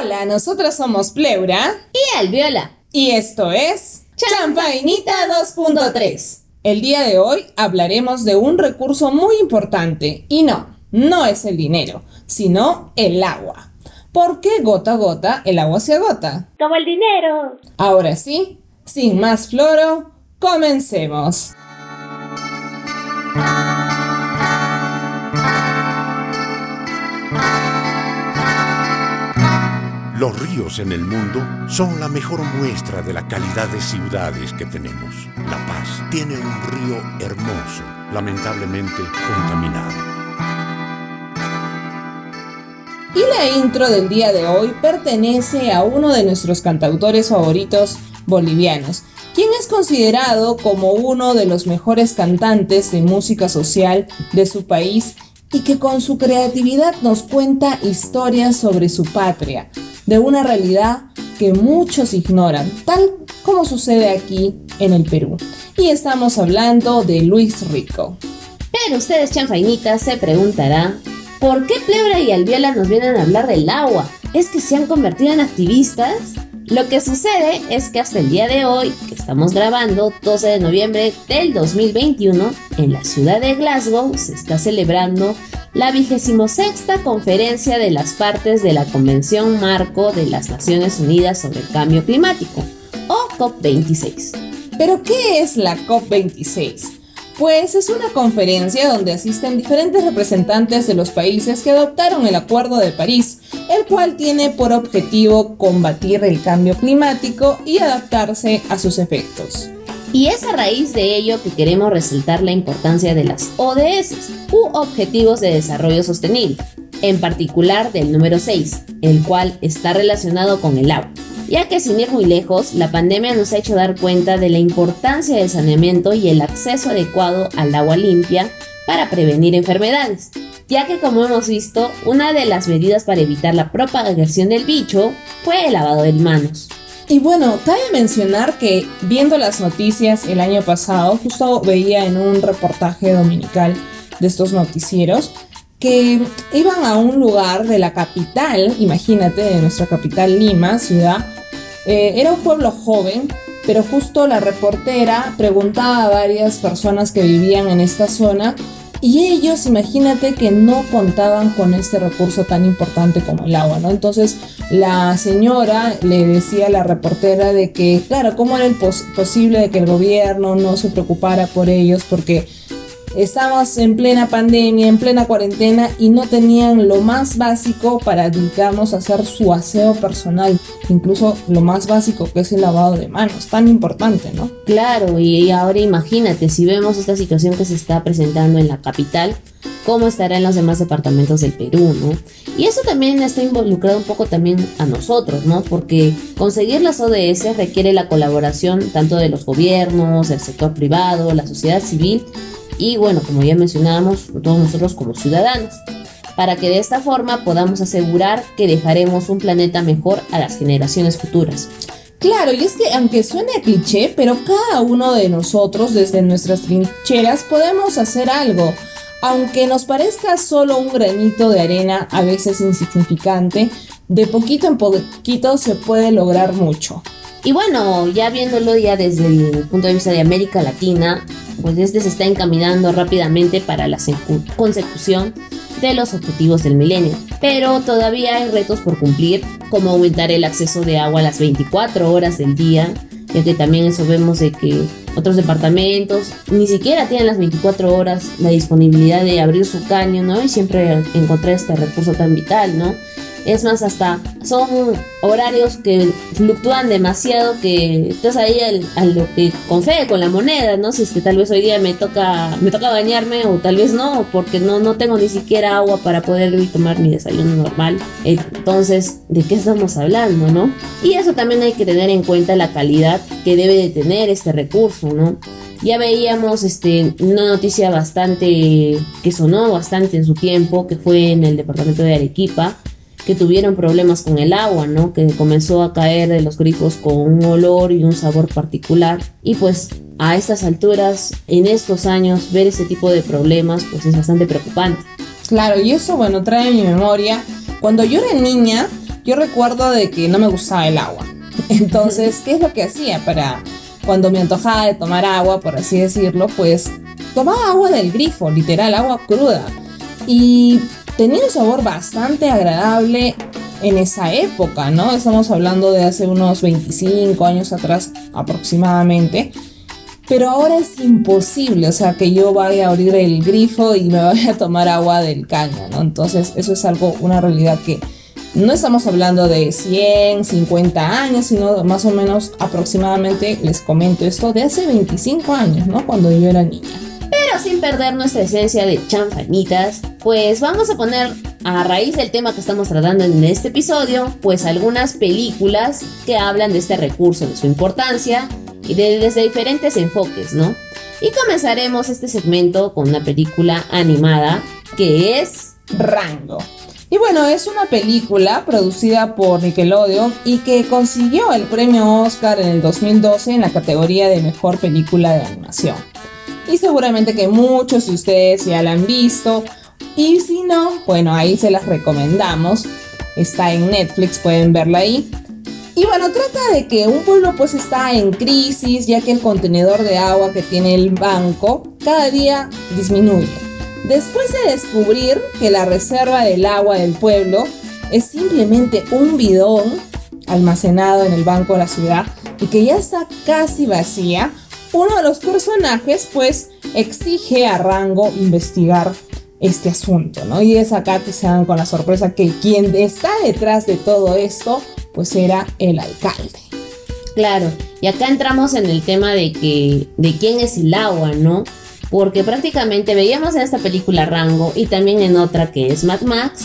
Hola, nosotros somos Pleura y Alviola. Y esto es Champainita 2.3. El día de hoy hablaremos de un recurso muy importante y no, no es el dinero, sino el agua. Porque gota a gota el agua se agota. Como el dinero. Ahora sí, sin más floro, comencemos. Los ríos en el mundo son la mejor muestra de la calidad de ciudades que tenemos. La Paz tiene un río hermoso, lamentablemente contaminado. Y la intro del día de hoy pertenece a uno de nuestros cantautores favoritos bolivianos, quien es considerado como uno de los mejores cantantes de música social de su país y que con su creatividad nos cuenta historias sobre su patria, de una realidad que muchos ignoran, tal como sucede aquí en el Perú. Y estamos hablando de Luis Rico. Pero ustedes, chanfainitas, se preguntarán, ¿por qué Plebra y Alviola nos vienen a hablar del agua? ¿Es que se han convertido en activistas? Lo que sucede es que hasta el día de hoy, que estamos grabando 12 de noviembre del 2021, en la ciudad de Glasgow se está celebrando la sexta conferencia de las partes de la Convención Marco de las Naciones Unidas sobre el Cambio Climático, o COP26. ¿Pero qué es la COP26? Pues es una conferencia donde asisten diferentes representantes de los países que adoptaron el Acuerdo de París, el cual tiene por objetivo combatir el cambio climático y adaptarse a sus efectos. Y es a raíz de ello que queremos resaltar la importancia de las ODS, u Objetivos de Desarrollo Sostenible, en particular del número 6, el cual está relacionado con el agua ya que sin ir muy lejos, la pandemia nos ha hecho dar cuenta de la importancia del saneamiento y el acceso adecuado al agua limpia para prevenir enfermedades, ya que como hemos visto, una de las medidas para evitar la propagación del bicho fue el lavado de manos. Y bueno, cabe mencionar que viendo las noticias el año pasado, justo veía en un reportaje dominical de estos noticieros, que iban a un lugar de la capital, imagínate, de nuestra capital Lima, ciudad, eh, era un pueblo joven, pero justo la reportera preguntaba a varias personas que vivían en esta zona y ellos, imagínate que no contaban con este recurso tan importante como el agua, ¿no? Entonces la señora le decía a la reportera de que, claro, ¿cómo era posible de que el gobierno no se preocupara por ellos? Porque Estamos en plena pandemia, en plena cuarentena y no tenían lo más básico para, digamos, hacer su aseo personal. Incluso lo más básico que es el lavado de manos, tan importante, ¿no? Claro, y ahora imagínate, si vemos esta situación que se está presentando en la capital, cómo estará en los demás departamentos del Perú, ¿no? Y eso también está involucrado un poco también a nosotros, ¿no? Porque conseguir las ODS requiere la colaboración tanto de los gobiernos, el sector privado, la sociedad civil y bueno, como ya mencionábamos, todos nosotros como ciudadanos, para que de esta forma podamos asegurar que dejaremos un planeta mejor a las generaciones futuras. Claro, y es que aunque suene cliché, pero cada uno de nosotros desde nuestras trincheras podemos hacer algo. Aunque nos parezca solo un granito de arena, a veces insignificante, de poquito en poquito se puede lograr mucho. Y bueno, ya viéndolo ya desde el punto de vista de América Latina, pues este se está encaminando rápidamente para la consecución de los objetivos del milenio. Pero todavía hay retos por cumplir, como aumentar el acceso de agua a las 24 horas del día, ya que también eso vemos de que otros departamentos ni siquiera tienen las 24 horas la disponibilidad de abrir su caño, ¿no? Y siempre encontrar este recurso tan vital, ¿no? Es más, hasta son horarios que fluctúan demasiado que estás ahí a lo que con fe, con la moneda, ¿no? Si es que tal vez hoy día me toca, me toca bañarme o tal vez no, porque no, no tengo ni siquiera agua para poder tomar mi desayuno normal. Entonces, ¿de qué estamos hablando, no? Y eso también hay que tener en cuenta la calidad que debe de tener este recurso, ¿no? Ya veíamos este, una noticia bastante que sonó bastante en su tiempo, que fue en el departamento de Arequipa, que tuvieron problemas con el agua, ¿no? Que comenzó a caer de los grifos con un olor y un sabor particular. Y pues a estas alturas, en estos años, ver ese tipo de problemas, pues es bastante preocupante. Claro, y eso, bueno, trae mi memoria. Cuando yo era niña, yo recuerdo de que no me gustaba el agua. Entonces, ¿qué es lo que hacía para cuando me antojaba de tomar agua, por así decirlo? Pues tomaba agua del grifo, literal, agua cruda. Y tenía un sabor bastante agradable en esa época, ¿no? Estamos hablando de hace unos 25 años atrás aproximadamente. Pero ahora es imposible, o sea, que yo vaya a abrir el grifo y me vaya a tomar agua del caño, ¿no? Entonces, eso es algo, una realidad que no estamos hablando de 100, 50 años, sino más o menos aproximadamente, les comento esto, de hace 25 años, ¿no? Cuando yo era niña. Sin perder nuestra esencia de chanfanitas, pues vamos a poner a raíz del tema que estamos tratando en este episodio, pues algunas películas que hablan de este recurso, de su importancia y de, desde diferentes enfoques, ¿no? Y comenzaremos este segmento con una película animada que es Rango. Y bueno, es una película producida por Nickelodeon y que consiguió el premio Oscar en el 2012 en la categoría de Mejor Película de Animación. Y seguramente que muchos de ustedes ya la han visto. Y si no, bueno, ahí se las recomendamos. Está en Netflix, pueden verla ahí. Y bueno, trata de que un pueblo pues está en crisis ya que el contenedor de agua que tiene el banco cada día disminuye. Después de descubrir que la reserva del agua del pueblo es simplemente un bidón almacenado en el banco de la ciudad y que ya está casi vacía, uno de los personajes pues exige a Rango investigar este asunto, ¿no? Y es acá que se dan con la sorpresa que quien está detrás de todo esto pues era el alcalde. Claro, y acá entramos en el tema de que de quién es el agua, ¿no? Porque prácticamente veíamos en esta película Rango y también en otra que es Mad Max,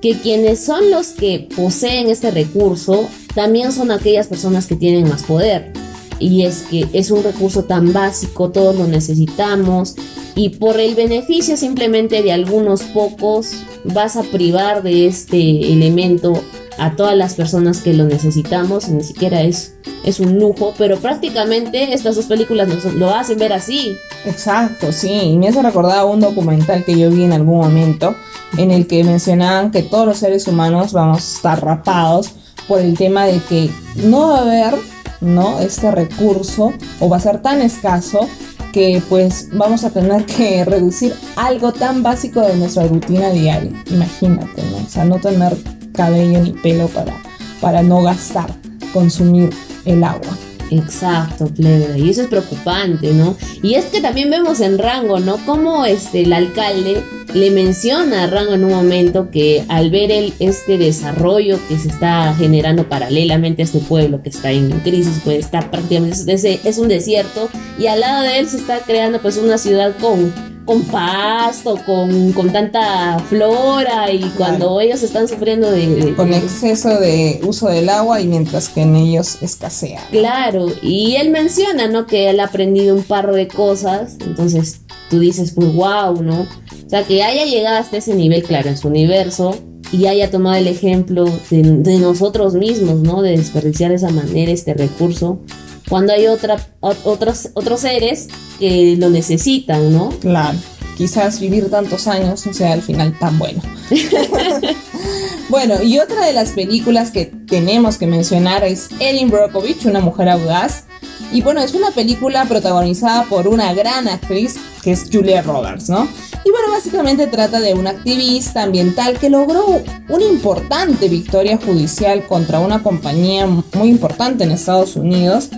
que quienes son los que poseen este recurso también son aquellas personas que tienen más poder. Y es que es un recurso tan básico, todos lo necesitamos, y por el beneficio simplemente de algunos pocos vas a privar de este elemento a todas las personas que lo necesitamos, ni siquiera es, es un lujo, pero prácticamente estas dos películas nos lo hacen ver así. Exacto, sí, y me hace recordar un documental que yo vi en algún momento en el que mencionaban que todos los seres humanos vamos a estar rapados por el tema de que no va a haber ¿no? este recurso o va a ser tan escaso que pues vamos a tener que reducir algo tan básico de nuestra rutina diaria. Imagínate, ¿no? O sea, no tener cabello ni pelo para, para no gastar, consumir el agua. Exacto, plebe. Y eso es preocupante, ¿no? Y es que también vemos en Rango, ¿no? Como este, el alcalde le menciona a Rango en un momento que al ver el, este desarrollo que se está generando paralelamente a este pueblo que está en crisis, pues está prácticamente, es, es un desierto y al lado de él se está creando pues una ciudad con con pasto, con, con tanta flora y cuando ellos están sufriendo de, Con exceso de uso del agua y mientras que en ellos escasea. Claro, y él menciona, ¿no? Que él ha aprendido un par de cosas, entonces tú dices, pues wow, ¿no? O sea, que haya llegado hasta ese nivel, claro, en su universo, y haya tomado el ejemplo de, de nosotros mismos, ¿no? De desperdiciar de esa manera este recurso cuando hay otra, otros, otros seres que lo necesitan, ¿no? Claro, quizás vivir tantos años no sea al final tan bueno. bueno, y otra de las películas que tenemos que mencionar es Erin Brockovich, una mujer audaz. Y bueno, es una película protagonizada por una gran actriz que es Julia Roberts, ¿no? Y bueno, básicamente trata de una activista ambiental que logró una importante victoria judicial contra una compañía muy importante en Estados Unidos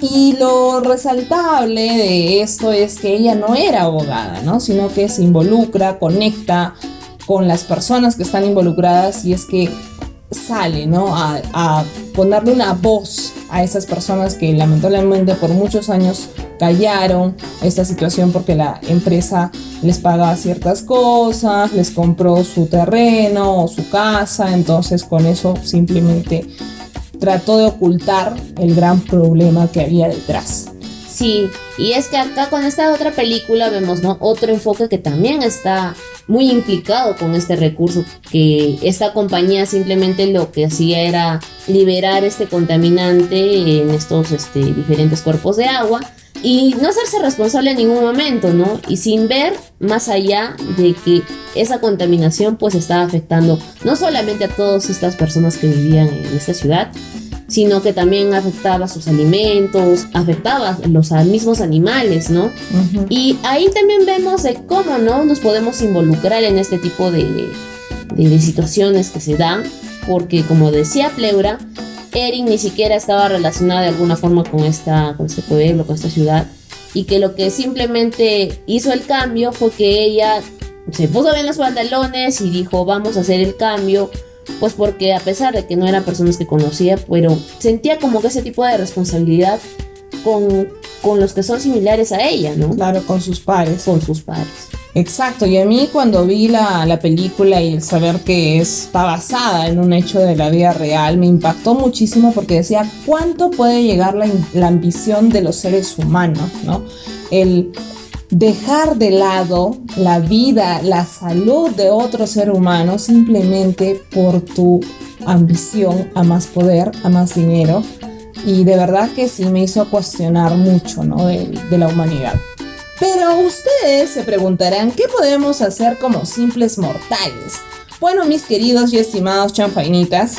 y lo resaltable de esto es que ella no era abogada, ¿no? Sino que se involucra, conecta con las personas que están involucradas y es que sale, ¿no? A, a, ponerle una voz a esas personas que lamentablemente por muchos años callaron esta situación porque la empresa les pagaba ciertas cosas, les compró su terreno o su casa, entonces con eso simplemente trató de ocultar el gran problema que había detrás. Sí, y es que acá con esta otra película vemos ¿no? otro enfoque que también está muy implicado con este recurso, que esta compañía simplemente lo que hacía era liberar este contaminante en estos este, diferentes cuerpos de agua, y no hacerse responsable en ningún momento, ¿no? Y sin ver más allá de que esa contaminación pues estaba afectando no solamente a todas estas personas que vivían en esta ciudad, sino que también afectaba sus alimentos, afectaba los mismos animales, ¿no? Y ahí también vemos de cómo, ¿no? Nos podemos involucrar en este tipo de, de situaciones que se dan, porque como decía Pleura, Erin ni siquiera estaba relacionada de alguna forma con, esta, con este pueblo, con esta ciudad, y que lo que simplemente hizo el cambio fue que ella se puso bien los pantalones y dijo vamos a hacer el cambio, pues porque a pesar de que no eran personas que conocía, pero sentía como que ese tipo de responsabilidad con, con los que son similares a ella, ¿no? Claro, con sus pares. Con sus pares. Exacto, y a mí cuando vi la, la, película y el saber que está basada en un hecho de la vida real, me impactó muchísimo porque decía cuánto puede llegar la, la ambición de los seres humanos, ¿no? El dejar de lado la vida, la salud de otro ser humano simplemente por tu ambición a más poder, a más dinero. Y de verdad que sí me hizo cuestionar mucho, ¿no? de, de la humanidad. Pero ustedes se preguntarán, ¿qué podemos hacer como simples mortales? Bueno, mis queridos y estimados chanfainitas,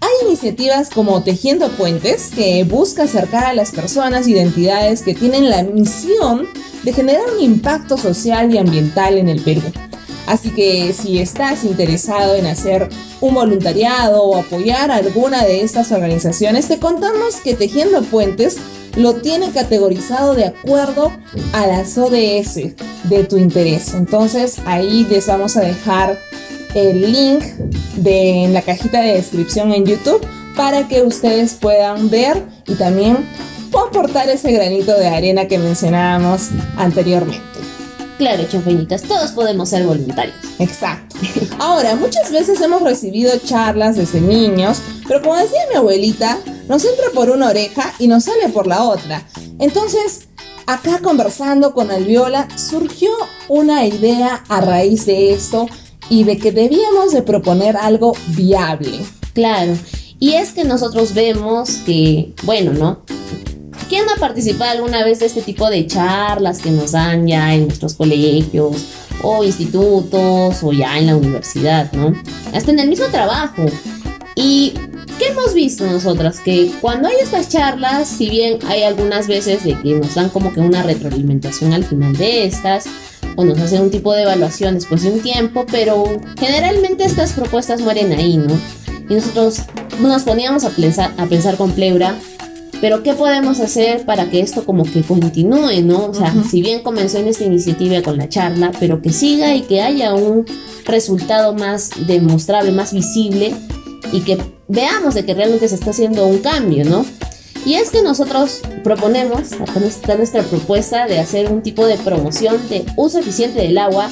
hay iniciativas como Tejiendo Puentes que busca acercar a las personas e identidades que tienen la misión de generar un impacto social y ambiental en el Perú. Así que si estás interesado en hacer un voluntariado o apoyar a alguna de estas organizaciones, te contamos que Tejiendo Puentes lo tiene categorizado de acuerdo a las ODS de tu interés. Entonces ahí les vamos a dejar el link de, en la cajita de descripción en YouTube para que ustedes puedan ver y también aportar ese granito de arena que mencionábamos anteriormente. Claro, chofeñitas, todos podemos ser voluntarios. Exacto. Ahora, muchas veces hemos recibido charlas desde niños, pero como decía mi abuelita, nos entra por una oreja y nos sale por la otra. Entonces, acá conversando con Alviola, surgió una idea a raíz de esto y de que debíamos de proponer algo viable. Claro, y es que nosotros vemos que, bueno, ¿no? ¿Quién ha participado alguna vez de este tipo de charlas que nos dan ya en nuestros colegios o institutos o ya en la universidad, ¿no? Hasta en el mismo trabajo. Y ¿Qué hemos visto nosotras? Que cuando hay estas charlas, si bien hay algunas veces de que nos dan como que una retroalimentación al final de estas, o nos hacen un tipo de evaluación después de un tiempo, pero generalmente estas propuestas mueren ahí, ¿no? Y nosotros nos poníamos a pensar, a pensar con Pleura, pero ¿qué podemos hacer para que esto como que continúe, ¿no? O sea, si bien comenzó en esta iniciativa con la charla, pero que siga y que haya un resultado más demostrable, más visible y que veamos de que realmente se está haciendo un cambio, ¿no? Y es que nosotros proponemos, acá está nuestra propuesta de hacer un tipo de promoción de uso eficiente del agua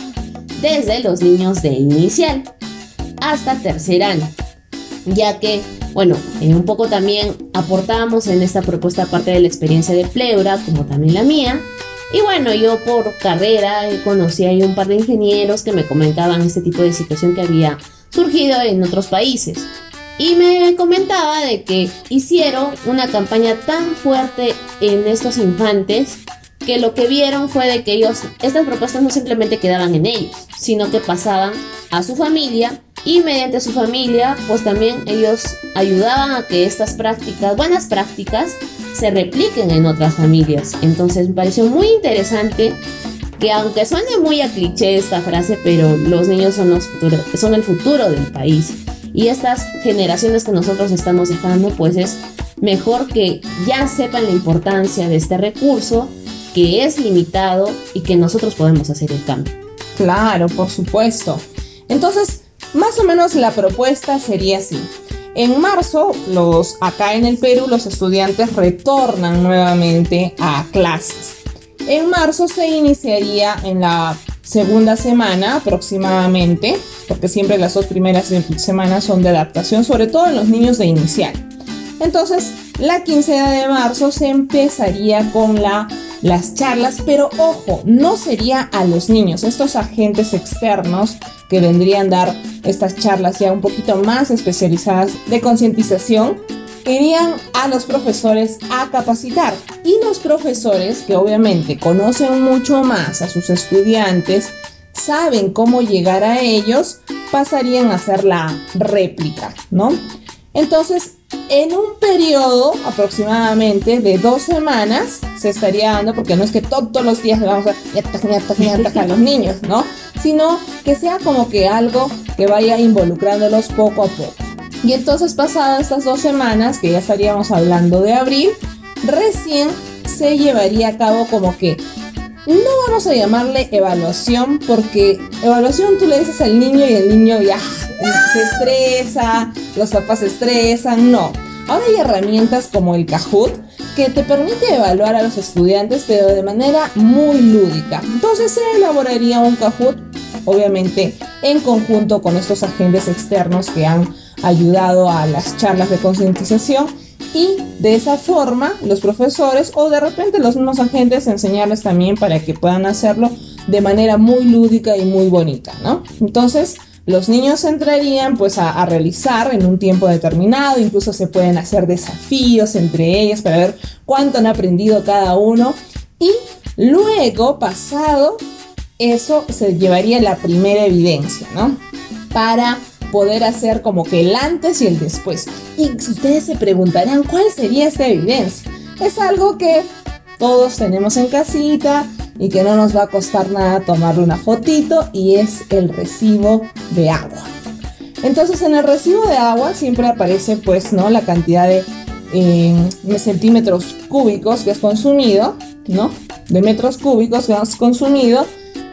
desde los niños de inicial hasta tercer año, ya que, bueno, eh, un poco también aportamos en esta propuesta parte de la experiencia de Pleura, como también la mía, y bueno, yo por carrera conocí ahí un par de ingenieros que me comentaban este tipo de situación que había surgido en otros países. Y me comentaba de que hicieron una campaña tan fuerte en estos infantes que lo que vieron fue de que ellos, estas propuestas no simplemente quedaban en ellos, sino que pasaban a su familia y mediante su familia, pues también ellos ayudaban a que estas prácticas, buenas prácticas, se repliquen en otras familias. Entonces me pareció muy interesante que aunque suene muy a cliché esta frase, pero los niños son, los son el futuro del país y estas generaciones que nosotros estamos dejando, pues es mejor que ya sepan la importancia de este recurso, que es limitado y que nosotros podemos hacer el cambio. Claro, por supuesto. Entonces, más o menos la propuesta sería así. En marzo, los, acá en el Perú, los estudiantes retornan nuevamente a clases. En marzo se iniciaría en la segunda semana aproximadamente, porque siempre las dos primeras semanas son de adaptación, sobre todo en los niños de inicial. Entonces, la quincena de marzo se empezaría con la, las charlas, pero ojo, no sería a los niños, estos agentes externos que vendrían a dar estas charlas ya un poquito más especializadas de concientización, irían a los profesores a capacitar. Y los profesores, que obviamente conocen mucho más a sus estudiantes, saben cómo llegar a ellos, pasarían a hacer la réplica, ¿no? Entonces, en un periodo aproximadamente de dos semanas se estaría dando, porque no es que todos los días le vamos a a los niños, ¿no? Sino que sea como que algo que vaya involucrándolos poco a poco. Y entonces pasadas estas dos semanas, que ya estaríamos hablando de abril, recién se llevaría a cabo como que no vamos a llamarle evaluación porque evaluación tú le dices al niño y el niño ya se estresa, los papás se estresan, no. Ahora hay herramientas como el Kahoot que te permite evaluar a los estudiantes pero de manera muy lúdica. Entonces se elaboraría un Kahoot obviamente en conjunto con estos agentes externos que han ayudado a las charlas de concientización y de esa forma los profesores o de repente los mismos agentes enseñarles también para que puedan hacerlo de manera muy lúdica y muy bonita, ¿no? Entonces, los niños entrarían pues a, realizar en un tiempo determinado, incluso se pueden hacer desafíos entre ellos para ver cuánto han aprendido cada uno y luego, pasado eso, se llevaría la primera evidencia, ¿no? Para poder hacer como que el antes y el después. Y ustedes se preguntarán, ¿cuál sería esta evidencia? Es algo que todos tenemos en casita y que no nos va a costar nada tomarle una fotito y es el recibo de agua. Entonces en el recibo de agua siempre aparece pues no la cantidad de eh, centímetros cúbicos que has consumido, ¿no? De metros cúbicos que has consumido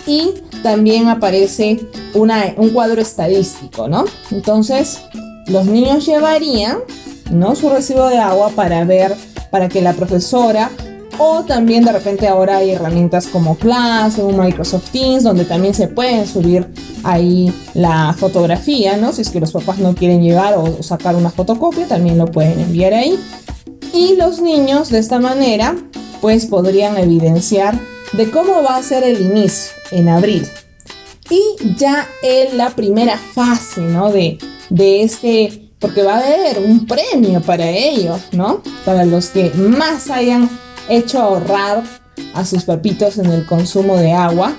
y también aparece un cuadro estadístico, ¿no? Entonces, los niños llevarían, ¿no? Su recibo de agua para ver, para que la profesora o también de repente ahora hay herramientas como Classroom, Microsoft Teams, donde también se pueden subir ahí la fotografía, ¿no? Si es que los papás no quieren llevar o sacar una fotocopia, también lo pueden enviar ahí. Y los niños de esta manera, pues podrían evidenciar de cómo va a ser el inicio en abril. Y ya en la primera fase, ¿no? De, de este, porque va a haber un premio para ellos, ¿no? Para los que más hayan hecho ahorrar a sus papitos en el consumo de agua.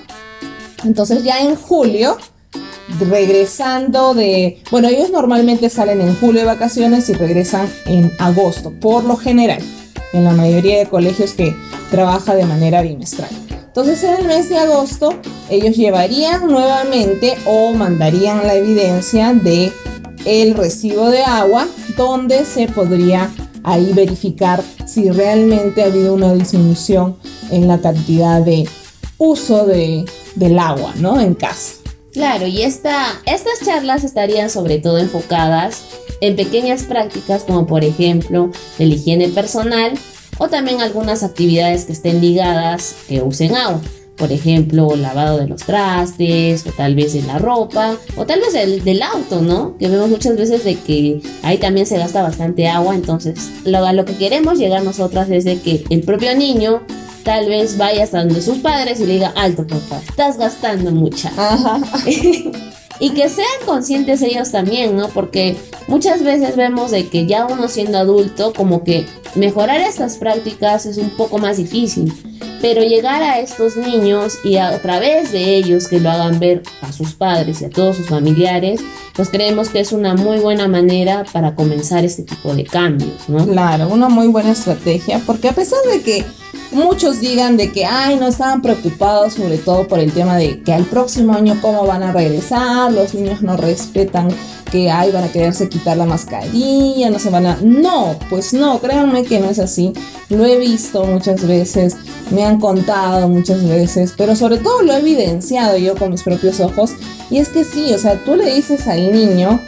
Entonces ya en julio, regresando de, bueno, ellos normalmente salen en julio de vacaciones y regresan en agosto, por lo general, en la mayoría de colegios que trabaja de manera bimestral. Entonces en el mes de agosto ellos llevarían nuevamente o mandarían la evidencia de el recibo de agua donde se podría ahí verificar si realmente ha habido una disminución en la cantidad de uso de, del agua, ¿no? En casa. Claro, y esta, estas charlas estarían sobre todo enfocadas en pequeñas prácticas como por ejemplo el higiene personal o también algunas actividades que estén ligadas que usen agua. Por ejemplo, lavado de los trastes, o tal vez de la ropa, o tal vez el del auto, ¿no? Que vemos muchas veces de que ahí también se gasta bastante agua. Entonces, lo, a lo que queremos llegar nosotras es de que el propio niño tal vez vaya hasta donde sus padres y le diga, alto papá, estás gastando mucha. y que sean conscientes ellos también, ¿no? Porque muchas veces vemos de que ya uno siendo adulto, como que Mejorar estas prácticas es un poco más difícil, pero llegar a estos niños y a través de ellos que lo hagan ver a sus padres y a todos sus familiares, pues creemos que es una muy buena manera para comenzar este tipo de cambios, ¿no? Claro, una muy buena estrategia, porque a pesar de que muchos digan de que, ay, no estaban preocupados sobre todo por el tema de que al próximo año cómo van a regresar, los niños no respetan que ay, van a quererse quitar la mascarilla, no se van a... No, pues no, créanme que no es así. Lo he visto muchas veces, me han contado muchas veces, pero sobre todo lo he evidenciado yo con mis propios ojos. Y es que sí, o sea, tú le dices al niño,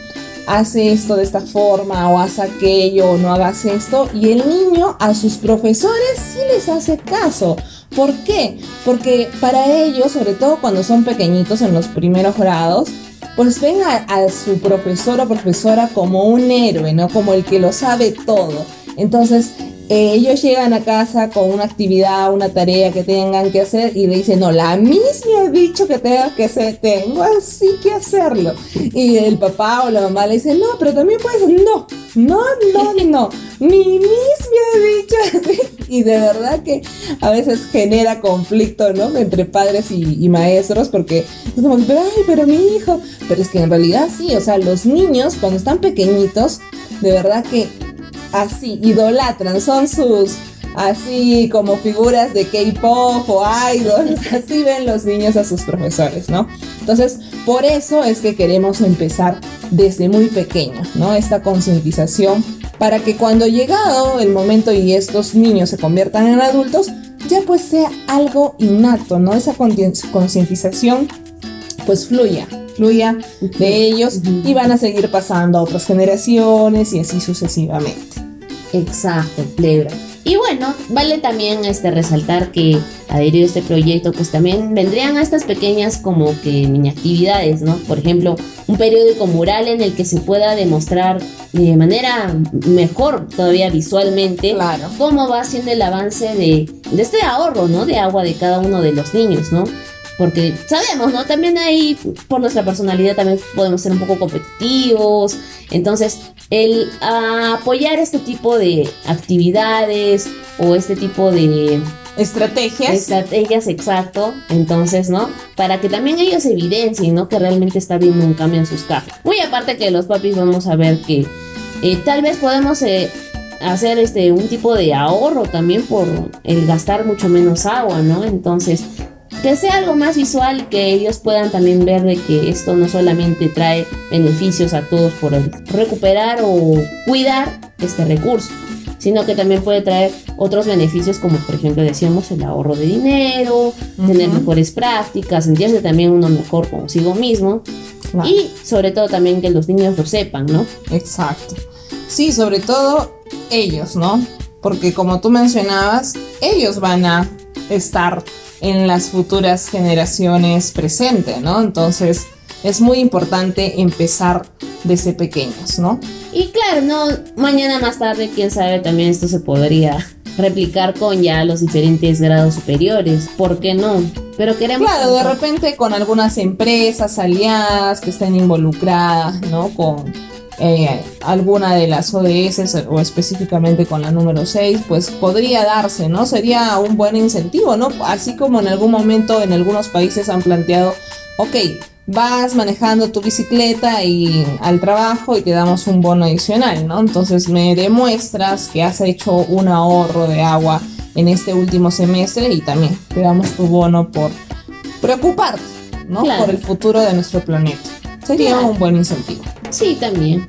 hace esto de esta forma o haz aquello o no hagas esto y el niño a sus profesores sí les hace caso. ¿Por qué? Porque para ellos, sobre todo cuando son pequeñitos en los primeros grados, pues ven a, su profesor o profesora como un héroe, ¿no? Como el que lo sabe todo. Entonces, eh, ellos llegan a casa con una actividad, una tarea que tengan que hacer y le dicen, no, la Miss me ha dicho que tengo que hacer, tengo así que hacerlo. Y el papá o la mamá le dicen, no, pero también puedes, no, no, no, no, mi Miss me ha dicho así. Y de verdad que a veces genera conflicto, ¿no? Entre padres y, maestros porque es como, ay, pero mi hijo, pero es que en realidad sí, o sea, los niños cuando están pequeñitos, de verdad que así idolatran, son sus así como figuras de K-pop o idols, así ven los niños a sus profesores, ¿no? Entonces, por eso es que queremos empezar desde muy pequeño, ¿no? Esta concientización para que cuando llegado el momento y estos niños se conviertan en adultos, ya pues sea algo innato, ¿no? Esa concientización pues fluya, fluya de ellos y van a seguir pasando a otras generaciones y así sucesivamente. Exacto, plebra. Y bueno, vale también este resaltar que adherido a este proyecto, pues también vendrían a estas pequeñas como que mini actividades, ¿no? Por ejemplo, un periódico mural en el que se pueda demostrar de manera mejor todavía visualmente claro. cómo va siendo el avance de, de este ahorro, ¿no? De agua de cada uno de los niños, ¿no? Porque sabemos, ¿no? También ahí, por nuestra personalidad, también podemos ser un poco competitivos. Entonces, el apoyar este tipo de actividades o este tipo de estrategias. Estrategias, exacto. Entonces, ¿no? Para que también ellos evidencien, ¿no? Que realmente está viendo un cambio en sus casas. Muy aparte que los papis vamos a ver que eh, tal vez podemos eh, hacer este un tipo de ahorro también por el gastar mucho menos agua, ¿no? Entonces, que sea algo más visual, que ellos puedan también ver de que esto no solamente trae beneficios a todos por recuperar o cuidar este recurso, sino que también puede traer otros beneficios como por ejemplo decíamos el ahorro de dinero, tener mejores prácticas, sentirse también uno mejor consigo mismo y sobre todo también que los niños lo sepan, ¿no? Exacto. Sí, sobre todo ellos, ¿no? Porque como tú mencionabas, ellos van a estar en las futuras generaciones presentes, ¿no? Entonces es muy importante empezar desde pequeños, ¿no? Y claro, no, mañana más tarde, quién sabe, también esto se podría replicar con ya los diferentes grados superiores, ¿por qué no? Pero queremos... Claro, de repente con algunas empresas aliadas que estén involucradas, ¿no? Con eh, alguna de las ODS o específicamente con la número 6, pues podría darse, ¿no? Sería un buen incentivo, ¿no? Así como en algún momento en algunos países han planteado, ok, vas manejando tu bicicleta y al trabajo y te damos un bono adicional, ¿no? Entonces me demuestras que has hecho un ahorro de agua en este último semestre y también te damos tu bono por preocuparte, ¿no? Por el futuro de nuestro planeta. Sería un buen incentivo. Sí, también.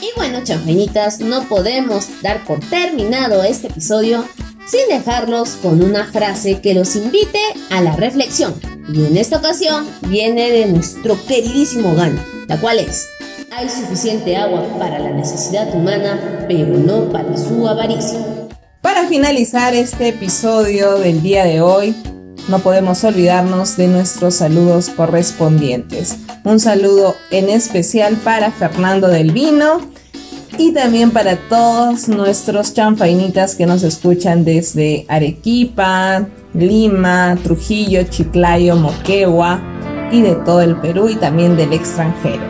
Y bueno, chanfeñitas, no podemos dar por terminado este episodio sin dejarlos con una frase que los invite a la reflexión. Y en esta ocasión viene de nuestro queridísimo Gandhi, la cual es, hay suficiente agua para la necesidad humana, pero no para su avaricia. Para finalizar este episodio del día de hoy, no podemos olvidarnos de nuestros saludos correspondientes. Un saludo en especial para Fernando del Vino y también para todos nuestros chanfainitas que nos escuchan desde Arequipa, Lima, Trujillo, Chiclayo, Moquegua y de todo el Perú y también del extranjero.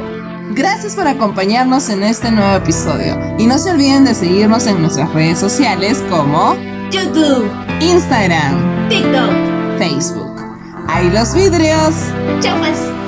Gracias por acompañarnos en este nuevo episodio y no se olviden de seguirnos en nuestras redes sociales como YouTube, Instagram, TikTok Facebook. ¡Ahí los vidrios! ¡Chau, pues!